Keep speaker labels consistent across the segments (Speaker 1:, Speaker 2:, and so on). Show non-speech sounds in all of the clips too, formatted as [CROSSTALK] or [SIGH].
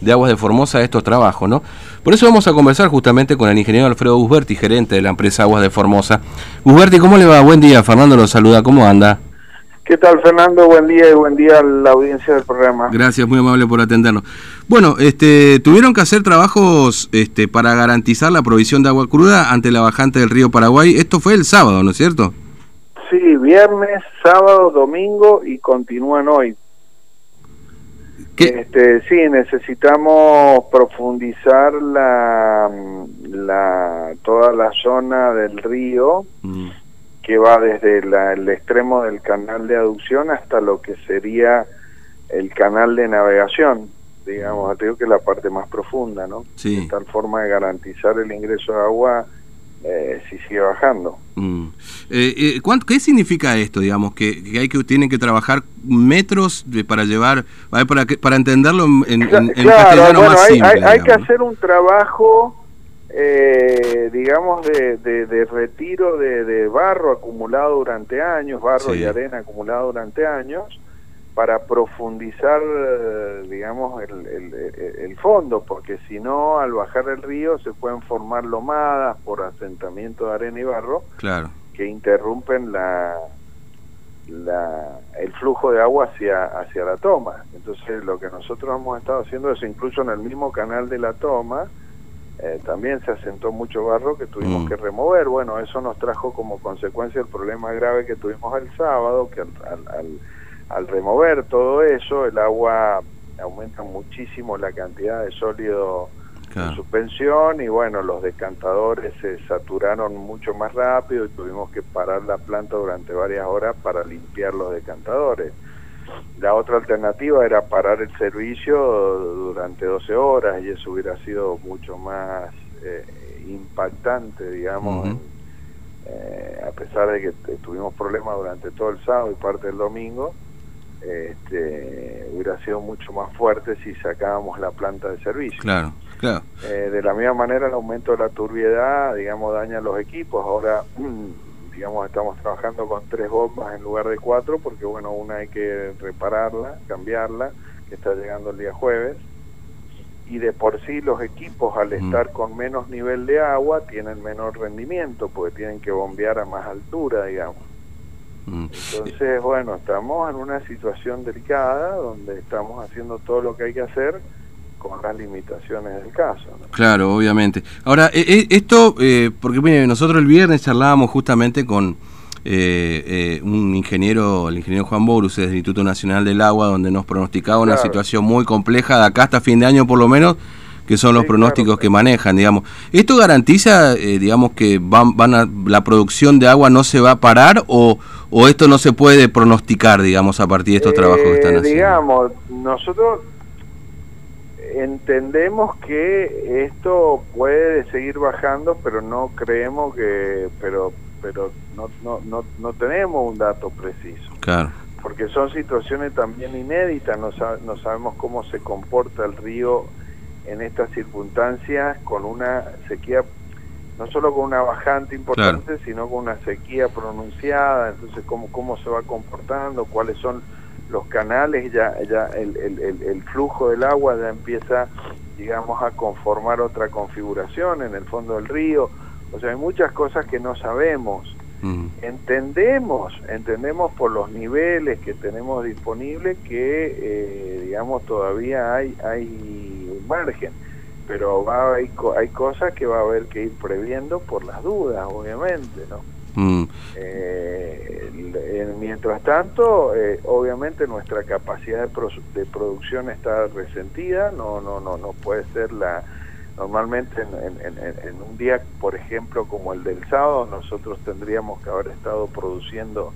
Speaker 1: de Aguas de Formosa estos trabajos, ¿no? Por eso vamos a conversar justamente con el ingeniero Alfredo Gusberti, gerente de la empresa Aguas de Formosa. Gusberti, ¿cómo le va? Buen día, Fernando lo saluda, ¿cómo anda?
Speaker 2: ¿Qué tal, Fernando? Buen día y buen día a la audiencia del programa.
Speaker 1: Gracias, muy amable por atendernos. Bueno, este, tuvieron que hacer trabajos este, para garantizar la provisión de agua cruda ante la bajante del río Paraguay. Esto fue el sábado, ¿no es cierto?
Speaker 2: Sí, viernes, sábado, domingo y continúan hoy. Este, sí, necesitamos profundizar la, la toda la zona del río mm. que va desde el extremo del canal de aducción hasta lo que sería el canal de navegación, digamos, digo que es la parte más profunda, ¿no?
Speaker 1: Sí.
Speaker 2: De tal forma de garantizar el ingreso de agua eh, si sigue bajando.
Speaker 1: Mm. Eh, eh ¿Qué significa esto, digamos, que, hay que tienen que trabajar metros para llevar, para, para entenderlo en, en,
Speaker 2: castellano más hay, simple? Hay, que hacer un trabajo, eh, digamos, de, de, retiro de, barro acumulado durante años, barro y arena acumulado durante años, para profundizar, digamos, el, el, fondo, porque si no, al bajar el río se pueden formar lomadas por asentamiento de arena y barro
Speaker 1: claro.
Speaker 2: que interrumpen la, la, el flujo de agua hacia, hacia la toma. Entonces, lo que nosotros hemos estado haciendo es, incluso en el mismo canal de la toma, eh, también se asentó mucho barro que tuvimos mm. que remover. Bueno, eso nos trajo como consecuencia el problema grave que tuvimos el sábado, que al, al al remover todo eso, el agua aumenta muchísimo la cantidad de sólido en suspensión y bueno, los decantadores se saturaron mucho más rápido y tuvimos que parar la planta durante varias horas para limpiar los decantadores. La otra alternativa era parar el servicio durante 12 horas y eso hubiera sido mucho más eh, impactante, digamos, eh, a pesar de que tuvimos problemas durante todo el sábado y parte del domingo este, hubiera sido mucho más fuerte si sacábamos la planta de servicio.
Speaker 1: Claro, claro.
Speaker 2: Eh, de la misma manera, el aumento de la turbiedad, digamos, daña los equipos. Ahora, [CLEARS THROAT] digamos, estamos trabajando con tres bombas en lugar de cuatro, porque, bueno, una hay que repararla, cambiarla, que está llegando el día jueves. Y de por sí los equipos, al estar con menos nivel de agua, tienen menor rendimiento, porque tienen que bombear a más altura, digamos. Entonces, bueno, estamos en una situación delicada donde estamos haciendo todo lo que hay que hacer con las limitaciones del caso.
Speaker 1: Claro, obviamente. Ahora, eh, eh, esto, eh, porque mire, nosotros el viernes charlábamos justamente con un ingeniero, el ingeniero Juan Borus del Instituto Nacional del Agua, donde nos pronosticaba una situación muy compleja de acá hasta fin de año por lo menos, que son los pronósticos que manejan, digamos. ¿Esto garantiza, digamos, que van, van a, la producción de agua no se va a parar o, o esto no se puede pronosticar, digamos, a partir de estos trabajos que están haciendo?
Speaker 2: Digamos, nosotros entendemos que esto puede seguir bajando, pero no creemos que, pero, pero no, no, no, no tenemos un dato preciso.
Speaker 1: Claro.
Speaker 2: Porque son situaciones también inéditas, no, no sabemos cómo se comporta el río en estas circunstancias con una sequía no solo con una bajante importante, sino con una sequía pronunciada, entonces cómo, cómo se va comportando, cuáles son los canales, ya, ya el, el, el, flujo del agua ya empieza, digamos, a conformar otra configuración en el fondo del río, o sea, hay muchas cosas que no sabemos. Mm. Entendemos, entendemos por los niveles que tenemos disponibles que, eh, digamos, todavía hay, hay margen pero va hay, hay cosas que va a haber que ir previendo por las dudas, obviamente, ¿no? Mm. Eh, mientras tanto, eh, obviamente nuestra capacidad de, de, producción está resentida, no, no, no, no puede ser la normalmente en, en, en, un día, por ejemplo, como el del sábado, nosotros tendríamos que haber estado produciendo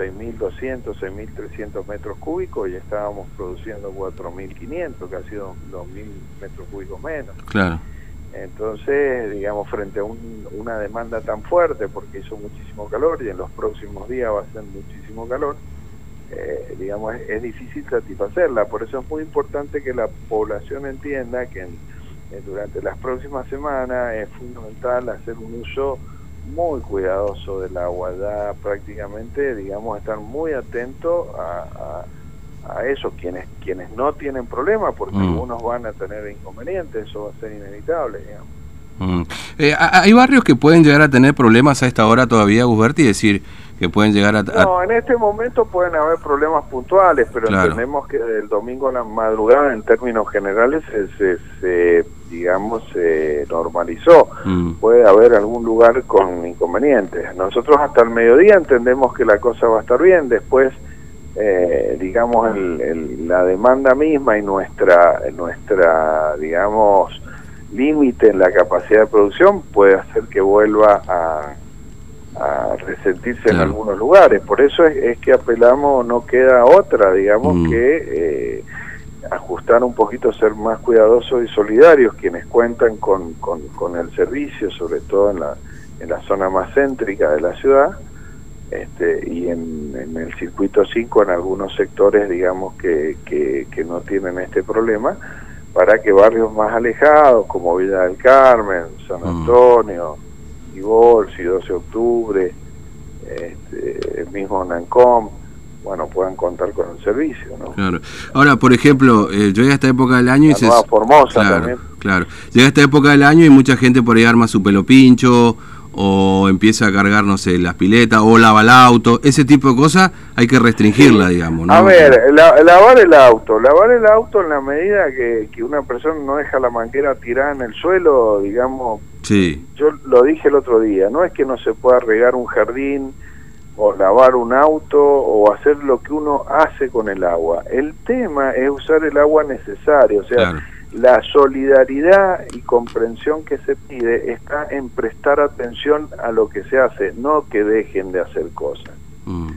Speaker 2: 6.200, 6.300 metros cúbicos y estábamos produciendo 4.500, casi 2.000 metros cúbicos menos.
Speaker 1: Claro.
Speaker 2: Entonces, digamos, frente a una demanda tan fuerte, porque hizo muchísimo calor y en los próximos días va a ser muchísimo calor, eh, digamos, es, difícil satisfacerla. Por eso es muy importante que la población entienda que durante las próximas semanas es fundamental hacer un uso muy cuidadoso del agua, ya prácticamente, digamos, estar muy atento a, a eso, quienes quienes no tienen problemas, porque
Speaker 1: Mm.
Speaker 2: algunos van a tener inconvenientes, eso va a ser inevitable, digamos.
Speaker 1: Mm. Eh, ha- hay barrios que pueden llegar a tener problemas a esta hora todavía, Gusberti, decir que pueden llegar a... a-
Speaker 2: No, en este momento pueden haber problemas puntuales, pero
Speaker 1: Claro.
Speaker 2: entendemos que del domingo a la madrugada, en términos generales, se, se- se, digamos, se normalizó.
Speaker 1: Mm,
Speaker 2: Puede haber algún lugar con inconvenientes. Nosotros hasta el mediodía entendemos que la cosa va a estar bien, después, eh, digamos, el- el- la demanda misma y nuestra, nuestra digamos, límite en la capacidad de producción puede hacer que vuelva a, a resentirse en algunos lugares. Por eso es, es que apelamos, no queda otra, digamos,
Speaker 1: Mm.
Speaker 2: que eh, ajustar un poquito, ser más cuidadosos y solidarios quienes cuentan con, con, con el servicio, sobre todo en la, en la zona más céntrica de la ciudad. Este, y en, en el circuito 5 en algunos sectores digamos que, que, que no tienen este problema para que barrios más alejados como Villa del Carmen, San
Speaker 1: Mm.
Speaker 2: Antonio, Iborsi, 12 de octubre, este, el mismo Nancom, bueno, puedan contar con el servicio, ¿no?
Speaker 1: claro. Ahora, por ejemplo, eh, llega esta época del año y
Speaker 2: La
Speaker 1: se...
Speaker 2: Nueva Formosa
Speaker 1: claro,
Speaker 2: también.
Speaker 1: claro. Llega esta época del año y mucha gente por ahí arma su pelo pincho o empieza a cargar, no sé, las piletas o lava el auto. Ese tipo de cosas hay que restringirla, digamos, ¿no?
Speaker 2: A ver, la- lavar el auto, lavar el auto en la medida que, que una persona no deja la manguera tirada en el suelo, digamos,
Speaker 1: Sí,
Speaker 2: yo lo dije el otro día, no es que no se pueda regar un jardín o lavar un auto o hacer lo que uno hace con el agua. El tema es usar el agua necesaria, o sea,
Speaker 1: claro.
Speaker 2: la solidaridad y comprensión que se pide está en prestar atención a lo que se hace, no que dejen de hacer cosas.
Speaker 1: Mm,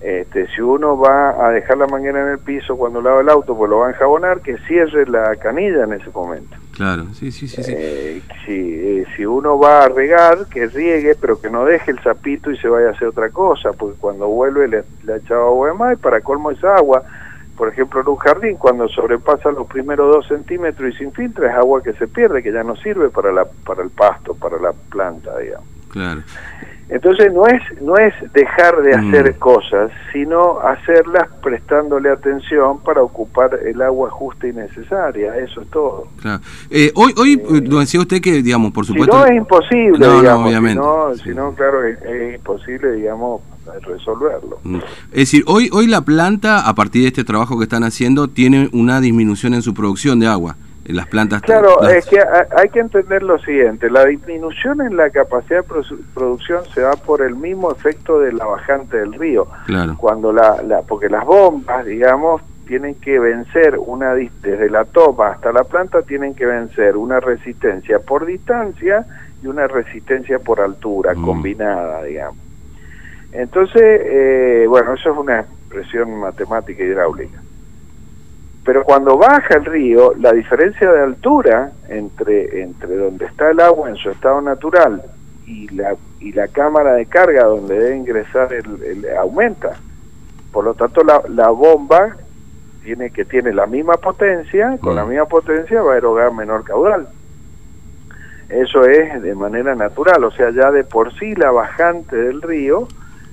Speaker 2: Este, si uno va a dejar la manguera en el piso cuando lava el auto, pues lo va a enjabonar, que cierre la canilla en ese momento.
Speaker 1: Claro, sí, sí, sí. sí.
Speaker 2: Eh, si, eh, si uno va a regar, que riegue, pero que no deje el sapito y se vaya a hacer otra cosa, porque cuando vuelve le, le ha echado agua de más y para colmo esa agua, por ejemplo, en un jardín, cuando sobrepasa los primeros dos centímetros y se infiltra, es agua que se pierde, que ya no sirve para, la, para el pasto, para la planta, digamos.
Speaker 1: Claro.
Speaker 2: Entonces no es no es dejar de
Speaker 1: Mm.
Speaker 2: hacer cosas, sino hacerlas prestándole atención para ocupar el agua justa y necesaria, eso es todo.
Speaker 1: Claro. Eh, hoy, hoy eh, lo decía usted que, digamos, por
Speaker 2: Si
Speaker 1: supuesto...
Speaker 2: no es imposible,
Speaker 1: No, no,
Speaker 2: digamos,
Speaker 1: obviamente.
Speaker 2: si no,
Speaker 1: Sí.
Speaker 2: si no, claro, es, es imposible, digamos, resolverlo.
Speaker 1: Mm. Es decir, hoy, hoy la planta, a partir de este trabajo que están haciendo, tiene una disminución en su producción de agua. En las plantas...
Speaker 2: Claro,
Speaker 1: las-
Speaker 2: es que ha- hay que entender lo siguiente, la disminución en la capacidad de produ- producción se da por el mismo efecto de la bajante del río.
Speaker 1: Claro.
Speaker 2: cuando la, la porque las bombas digamos tienen que vencer una desde la toma hasta la planta tienen que vencer una resistencia por distancia y una resistencia por altura
Speaker 1: Mm.
Speaker 2: combinada digamos entonces eh, bueno eso es una expresión matemática hidráulica pero cuando baja el río la diferencia de altura entre entre donde está el agua en su estado natural y la y la cámara de carga donde debe ingresar el, el- aumenta por lo tanto la, la bomba tiene que tiene la misma potencia con
Speaker 1: Mm.
Speaker 2: la misma potencia va a erogar menor caudal eso es de manera natural o sea ya de por sí la bajante del río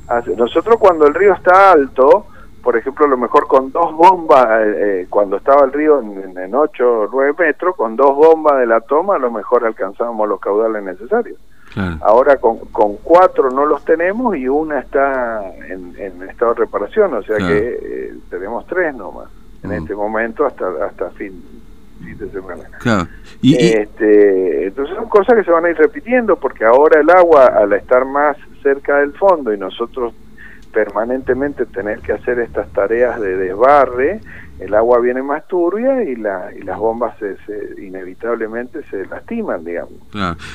Speaker 2: hace- nosotros cuando el río está alto por ejemplo, a lo mejor con dos bombas, eh, eh, cuando estaba el río en, en 8 o 9 metros, con dos bombas de la toma, a lo mejor alcanzábamos los caudales necesarios.
Speaker 1: Claro.
Speaker 2: Ahora con, con cuatro no los tenemos y una está en, en estado de reparación, o sea
Speaker 1: Claro.
Speaker 2: que eh, tenemos tres nomás en
Speaker 1: Mm.
Speaker 2: este momento hasta hasta fin, fin de semana.
Speaker 1: Claro. Y, y-
Speaker 2: Este, entonces son cosas que se van a ir repitiendo porque ahora el agua al estar más cerca del fondo y nosotros permanentemente tener que hacer estas tareas de desbarre, el agua viene más turbia y, la, y las bombas se, se- inevitablemente se lastiman, digamos.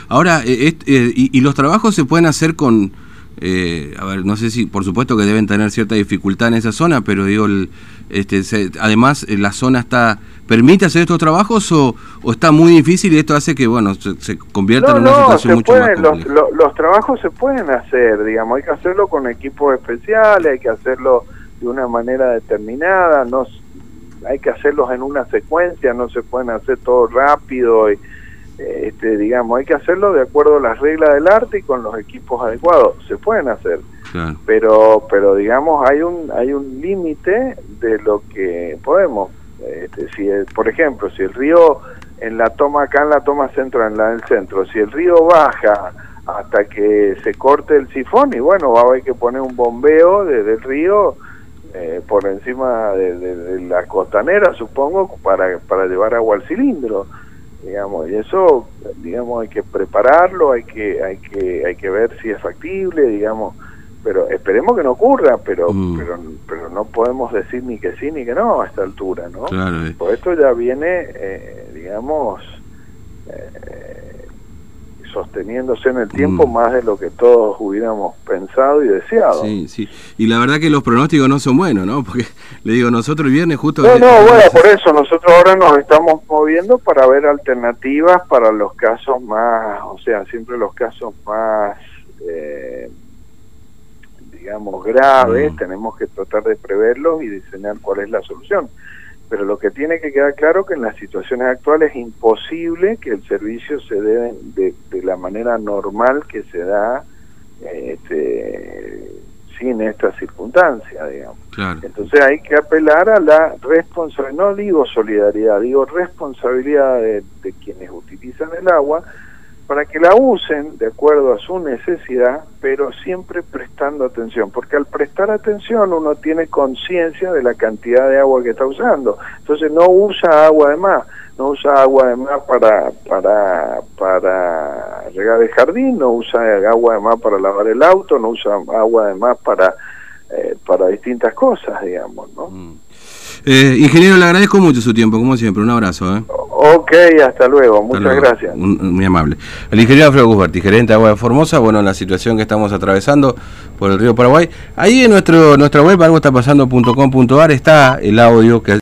Speaker 1: Ahora, eh, eh, y, y los trabajos se pueden hacer con, eh, a ver, no sé si, por supuesto que deben tener cierta dificultad en esa zona, pero digo, el- este, se- además eh, la zona está, ¿permite hacer estos trabajos o, o está muy difícil y esto hace que, bueno, se, se convierta
Speaker 2: No,
Speaker 1: en una
Speaker 2: no,
Speaker 1: situación
Speaker 2: se
Speaker 1: mucho
Speaker 2: pueden,
Speaker 1: más
Speaker 2: los,
Speaker 1: compleja?
Speaker 2: lo- los trabajos se pueden hacer, digamos, hay que hacerlo con equipos especiales, hay que hacerlo de una manera determinada, no hay que hacerlos en una secuencia, no se pueden hacer todo rápido y este, digamos, hay que hacerlo de acuerdo a las reglas del arte y con los equipos adecuados, se pueden hacer,
Speaker 1: Claro.
Speaker 2: pero pero digamos hay un hay un límite de lo que podemos. Este, si por ejemplo, si el río en la toma acá en la toma central, en la del centro, si el río baja hasta que se corte el sifón y bueno, va a haber que poner un bombeo desde el río eh, por encima de, la costanera, supongo, para, para llevar agua al cilindro, digamos, y eso, digamos, hay que prepararlo, hay que, hay que, hay que ver si es factible, digamos, pero esperemos que no ocurra, pero, mm. pero, pero no podemos decir ni que sí ni que no a esta altura, ¿no? Claro. Eh. Por esto ya viene, eh, digamos, sosteniéndose en el tiempo mm. más de lo que todos hubiéramos pensado y deseado.
Speaker 1: Sí, sí. Y la verdad que los pronósticos no son buenos, ¿no? [LAUGHS] Porque le digo, nosotros el viernes justo...
Speaker 2: No, no, bueno, por eso nosotros ahora nos estamos moviendo para ver alternativas para los casos más, o sea, siempre los casos más... Eh, digamos graves, mm. tenemos que tratar de preverlos y diseñar cuál es la solución pero lo que tiene que quedar claro que en las situaciones actuales es imposible que el servicio se dé de, la manera normal que se da este, sin estas circunstancias, digamos. Entonces hay que apelar a la responsabilidad, no digo solidaridad, digo responsabilidad de quienes utilizan el agua, para que la usen de acuerdo a su necesidad, pero siempre prestando atención, porque al prestar atención uno tiene conciencia de la cantidad de agua que está usando. Entonces no usa agua de más, no usa agua de más para, para, para regar el jardín, no usa agua de más para lavar el auto, no usa agua de más para, eh, para distintas cosas, digamos, ¿no?
Speaker 1: Mm. Eh, ingeniero, le agradezco mucho su tiempo, como siempre. Un abrazo. ¿eh?
Speaker 2: Ok, hasta luego. Muchas gracias.
Speaker 1: muy amable. El ingeniero Alfredo Guzberti, gerente de Agua de Formosa, bueno, en la situación que estamos atravesando por el río Paraguay. Ahí en nuestro nuestra web, algo está pasando.com.ar, está el audio que